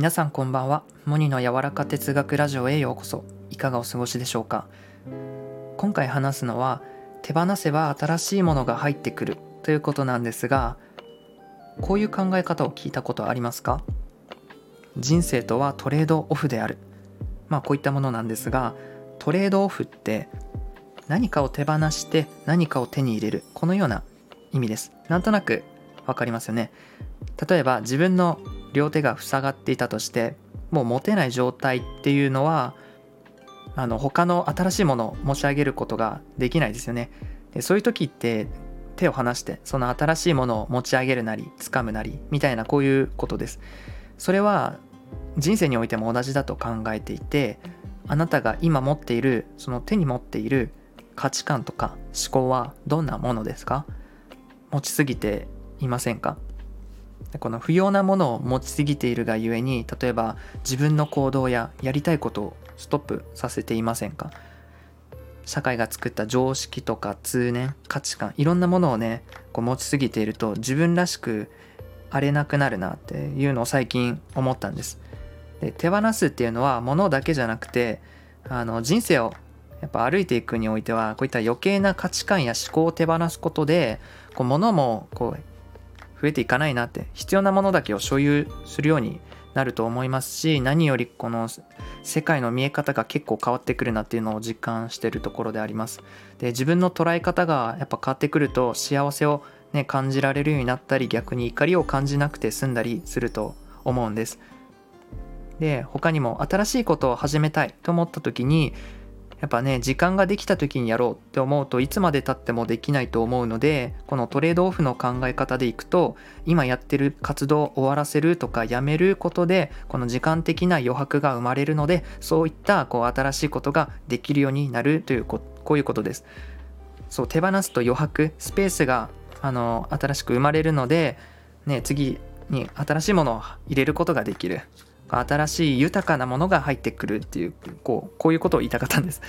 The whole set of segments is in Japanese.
皆さんこんばんは。モニの柔らか哲学ラジオへようこそ。いかがお過ごしでしょうか。今回話すのは手放せば新しいものが入ってくるということなんですがこういう考え方を聞いたことありますか？人生とはトレードオフである。まあこういったものなんですがトレードオフって何かを手放して何かを手に入れる。このような意味です。なんとなく分かりますよね。例えば自分の両手が塞がっていたとしてもう持てない状態っていうのはあの他の新しいものを持ち上げることができないですよね。でそういう時って手を離してその新しいものを持ち上げるなり掴むなりみたいなこういうことです。それは人生においても同じだと考えていてあなたが今持っているその手に持っている価値観とか思考はどんなものですか？持ちすぎていませんか？この不要なものを持ちすぎているがゆえに例えば自分の行動ややりたいことをストップさせていませんか？社会が作った常識とか通念価値観いろんなものをねこう持ちすぎていると自分らしくあれなくなるなっていうのを最近思ったんです。で手放すっていうのは物だけじゃなくてあの人生をやっぱ歩いていくにおいてはこういった余計な価値観や思考を手放すことでこう物もこう増えていかないなって必要なものだけを所有するようになると思いますし何よりこの世界の見え方が結構変わってくるなっていうのを実感してるところであります。で自分の捉え方がやっぱ変わってくると幸せをね感じられるようになったり逆に怒りを感じなくて済んだりすると思うんです。で他にも新しいことを始めたいと思った時にやっぱね時間ができた時にやろうって思うといつまでたってもできないと思うのでこのトレードオフの考え方でいくと今やってる活動を終わらせるとかやめることでこの時間的な余白が生まれるのでそういったこう新しいことができるようになるというここういうことです。そう手放すと余白スペースがあの新しく生まれるので、ね、次に新しいものを入れることができる新しい豊かなものが入ってくるっていうこうこういうことを言いたかったんです。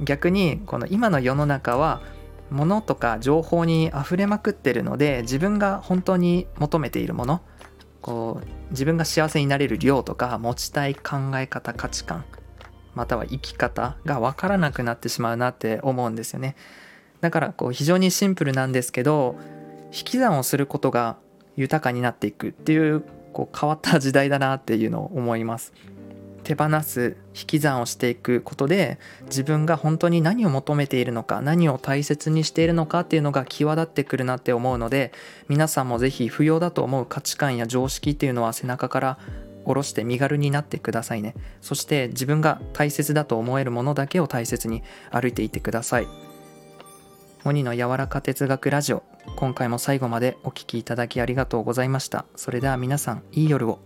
逆にこの今の世の中は物とか情報に溢れまくってるので自分が本当に求めているものこう自分が幸せになれる量とか持ちたい考え方価値観または生き方が分からなくなってしまうなって思うんですよね。だからこう非常にシンプルなんですけど引き算をすることが豊かになっていくっていうこう変わった時代だなっていうのを思います。手放す引き算をしていくことで自分が本当に何を求めているのか何を大切にしているのかっていうのが際立ってくるなって思うので皆さんも是非不要だと思う価値観や常識っていうのは背中から下ろして身軽になってくださいね。そして自分が大切だと思えるものだけを大切に歩いていってください。モニの柔らか哲学ラジオ。今回も最後までお聴きいただきありがとうございました。それでは皆さんいい夜を。